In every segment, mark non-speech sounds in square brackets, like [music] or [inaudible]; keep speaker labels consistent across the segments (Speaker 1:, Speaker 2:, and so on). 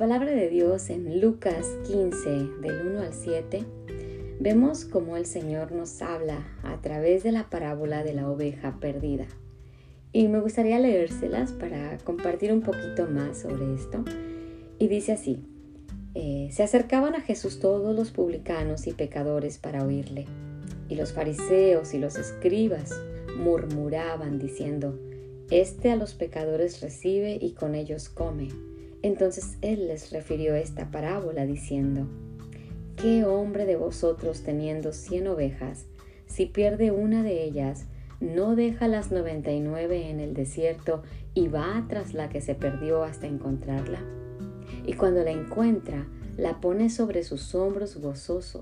Speaker 1: palabra de Dios en Lucas 15, del 1 al 7, vemos cómo el Señor nos habla a través de la parábola de la oveja perdida. Y me gustaría leérselas para compartir un poquito más sobre esto. Y dice así, eh, se acercaban a Jesús todos los publicanos y pecadores para oírle. Y los fariseos y los escribas murmuraban diciendo, Este a los pecadores recibe y con ellos come. Entonces él les refirió esta parábola diciendo, ¿Qué hombre de vosotros teniendo cien ovejas, si pierde una de ellas, no deja las noventa y nueve en el desierto y va tras la que se perdió hasta encontrarla? Y cuando la encuentra, la pone sobre sus hombros gozoso,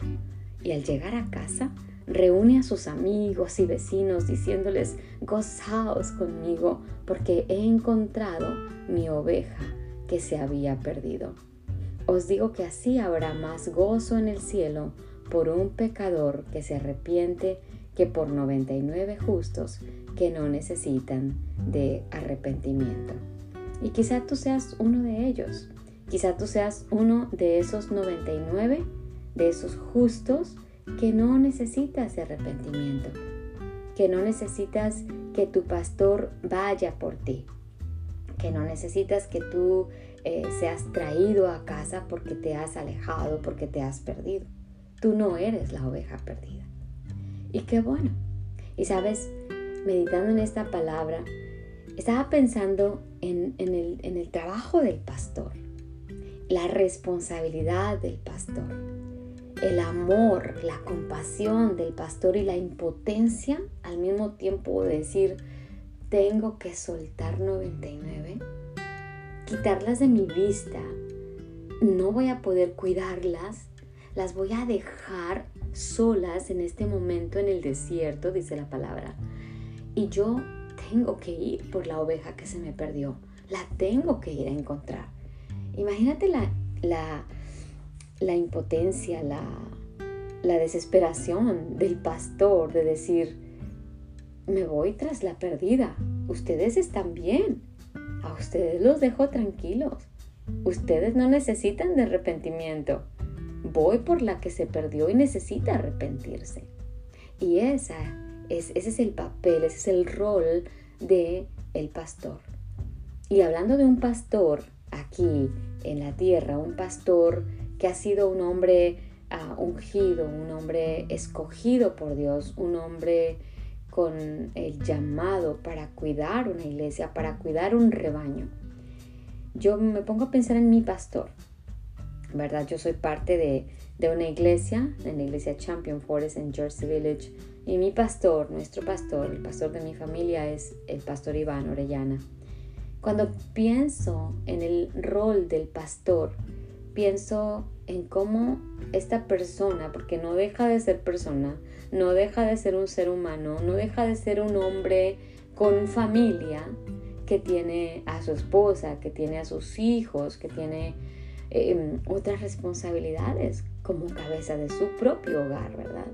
Speaker 1: y al llegar a casa, reúne a sus amigos y vecinos diciéndoles, gozaos conmigo, porque he encontrado mi oveja que se había perdido. Os digo que así habrá más gozo en el cielo por un pecador que se arrepiente que por 99 justos que no necesitan de arrepentimiento. Y quizá tú seas uno de ellos. Quizá tú seas uno de esos 99, de esos justos que no necesitas de arrepentimiento, que no necesitas que tu pastor vaya por ti, que no necesitas que tú eh, seas traído a casa porque te has alejado, porque te has perdido. Tú no eres la oveja perdida. Y qué bueno. Y sabes, meditando en esta palabra, estaba pensando en, el, en el trabajo del pastor, la responsabilidad del pastor, el amor, la compasión del pastor y la impotencia al mismo tiempo de decir, tengo que soltar 99, quitarlas de mi vista, no voy a poder cuidarlas, las voy a dejar solas en este momento en el desierto, dice la palabra. Y yo tengo que ir por la oveja que se me perdió, la tengo que ir a encontrar. Imagínate la, la, la impotencia, la, la desesperación del pastor de decir, me voy tras la perdida. Ustedes están bien. A ustedes los dejo tranquilos. Ustedes no necesitan de arrepentimiento. Voy por la que se perdió y necesita arrepentirse. Y esa es, ese es el papel, ese es el rol de el pastor. Y hablando de un pastor aquí en la tierra, un pastor que ha sido un hombre ah, ungido, un hombre escogido por Dios, un hombre con el llamado para cuidar una iglesia, para cuidar un rebaño. Yo me pongo a pensar en mi pastor, ¿verdad? Yo soy parte de, una iglesia, en la iglesia Champion Forest en Jersey Village, y mi pastor, nuestro pastor, el pastor de mi familia es el pastor Iván Orellana. Cuando pienso en el rol del pastor, pienso en cómo esta persona, porque no deja de ser persona, no deja de ser un ser humano, no deja de ser un hombre con familia que tiene a su esposa, que tiene a sus hijos, que tiene em, otras responsabilidades como cabeza de su propio hogar, ¿verdad?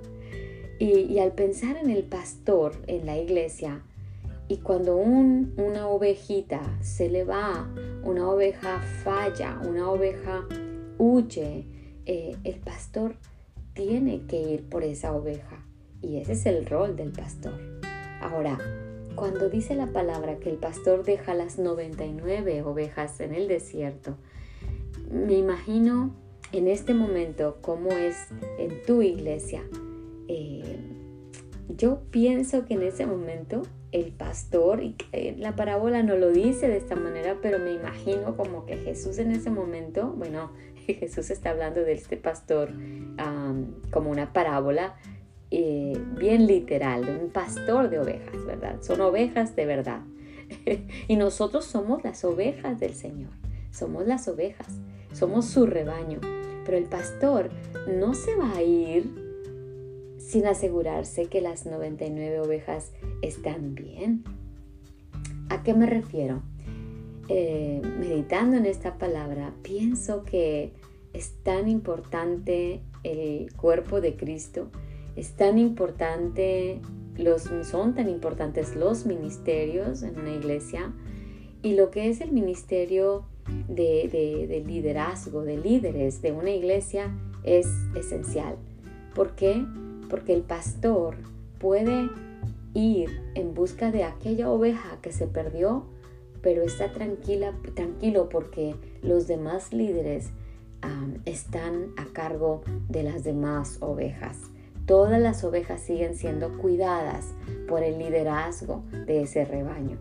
Speaker 1: Y, al pensar en el pastor en la iglesia, y cuando una ovejita se le va, una oveja falla, una oveja huye, eh, el pastor tiene que ir por esa oveja y ese es el rol del pastor. Ahora, cuando dice la palabra que el pastor deja las 99 ovejas en el desierto, me imagino en este momento cómo es en tu iglesia. Eh, yo pienso que en ese momento el pastor, y la parábola no lo dice de esta manera, pero me imagino como que Jesús en ese momento, bueno, [laughs] Jesús está hablando de este pastor como una parábola eh, bien literal, de un pastor de ovejas, ¿verdad? Son ovejas de verdad. [laughs] y nosotros somos las ovejas del Señor, somos las ovejas, somos su rebaño. Pero el pastor no se va a ir sin asegurarse que las 99 ovejas están bien. ¿A qué me refiero? Eh, meditando en esta palabra, pienso que es tan importante el cuerpo de Cristo, es tan importante, los, son tan importantes los ministerios en una iglesia y lo que es el ministerio de, liderazgo, de líderes de una iglesia es esencial. ¿Por qué? Porque el pastor puede ir en busca de aquella oveja que se perdió, pero está tranquila, tranquilo porque los demás líderes están a cargo de las demás ovejas. Todas las ovejas siguen siendo cuidadas por el liderazgo de ese rebaño.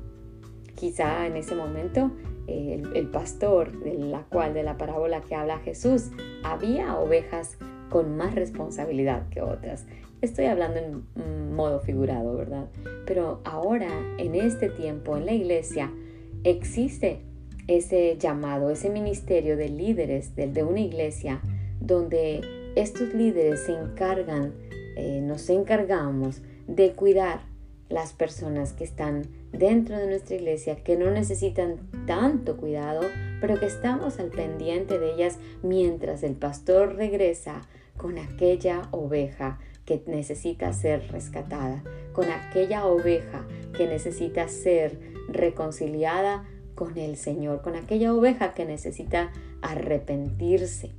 Speaker 1: Quizá en ese momento el, pastor de la cual de la parábola que habla Jesús había ovejas con más responsabilidad que otras. Estoy hablando en modo figurado, ¿verdad? Pero ahora, en este tiempo, en la iglesia, existe ese llamado, ese ministerio de líderes de, una iglesia, donde estos líderes se encargan, eh, nos encargamos de cuidar las personas que están dentro de nuestra iglesia, que no necesitan tanto cuidado, pero que estamos al pendiente de ellas mientras el pastor regresa con aquella oveja que necesita ser rescatada, con aquella oveja que necesita ser reconciliada con el Señor, con aquella oveja que necesita arrepentirse.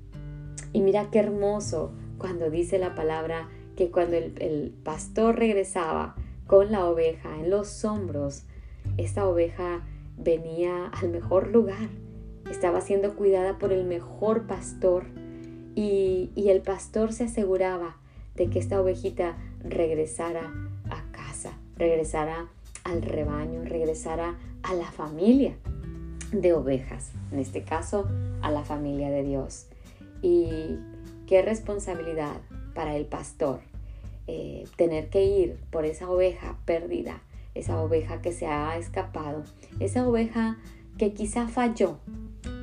Speaker 1: Y mira qué hermoso cuando dice la palabra que cuando el, pastor regresaba con la oveja en los hombros, esta oveja venía al mejor lugar, estaba siendo cuidada por el mejor pastor y, el pastor se aseguraba de que esta ovejita regresara a casa, regresara al rebaño, regresara a la familia de ovejas, en este caso a la familia de Dios. Y qué responsabilidad para el pastor eh, tener que ir por esa oveja perdida, esa oveja que se ha escapado, esa oveja que quizá falló,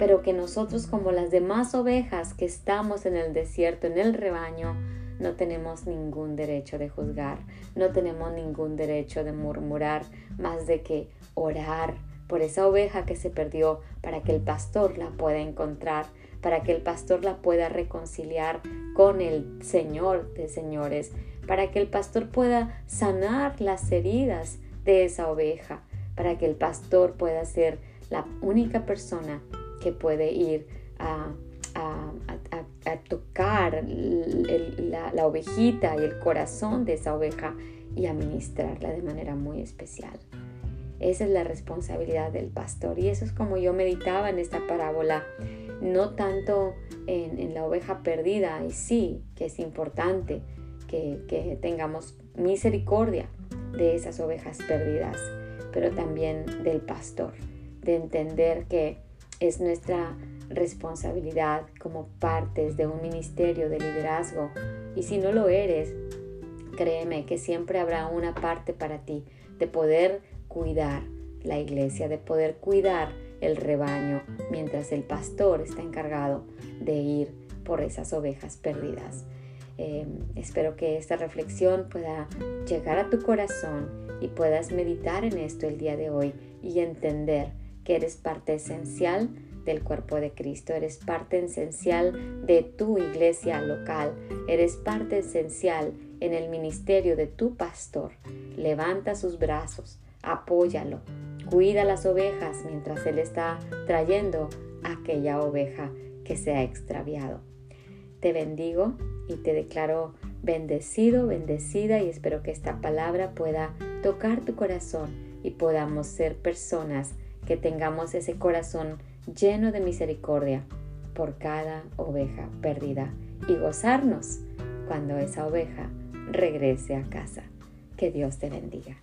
Speaker 1: pero que nosotros como las demás ovejas que estamos en el desierto, en el rebaño, no tenemos ningún derecho de juzgar, no tenemos ningún derecho de murmurar, más de que orar por esa oveja que se perdió para que el pastor la pueda encontrar, para que el pastor la pueda reconciliar con el Señor de señores, para que el pastor pueda sanar las heridas de esa oveja, para que el pastor pueda ser la única persona que puede ir a a, tocar la, ovejita y el corazón de esa oveja y a ministrarla de manera muy especial. Esa es la responsabilidad del pastor y eso es como yo meditaba en esta parábola, no tanto en, la oveja perdida, y sí que es importante que, que tengamos misericordia de esas ovejas perdidas, pero también del pastor, de entender que es nuestra responsabilidad como partes de un ministerio de liderazgo. Y si no lo eres, créeme que siempre habrá una parte para ti de poder cuidar la iglesia, de poder cuidar el rebaño, mientras el pastor está encargado de ir por esas ovejas perdidas. Em, espero que esta reflexión pueda llegar a tu corazón y puedas meditar en esto el día de hoy y entender que eres parte esencial del cuerpo de Cristo, eres parte esencial de tu iglesia local, eres parte esencial en el ministerio de tu pastor. Levanta sus brazos, apóyalo, cuida las ovejas mientras Él está trayendo aquella oveja que se ha extraviado. Te bendigo y te declaro bendecido, bendecida y espero que esta palabra pueda tocar tu corazón y podamos ser personas que tengamos ese corazón lleno de misericordia por cada oveja perdida y gozarnos cuando esa oveja regrese a casa. Que Dios te bendiga.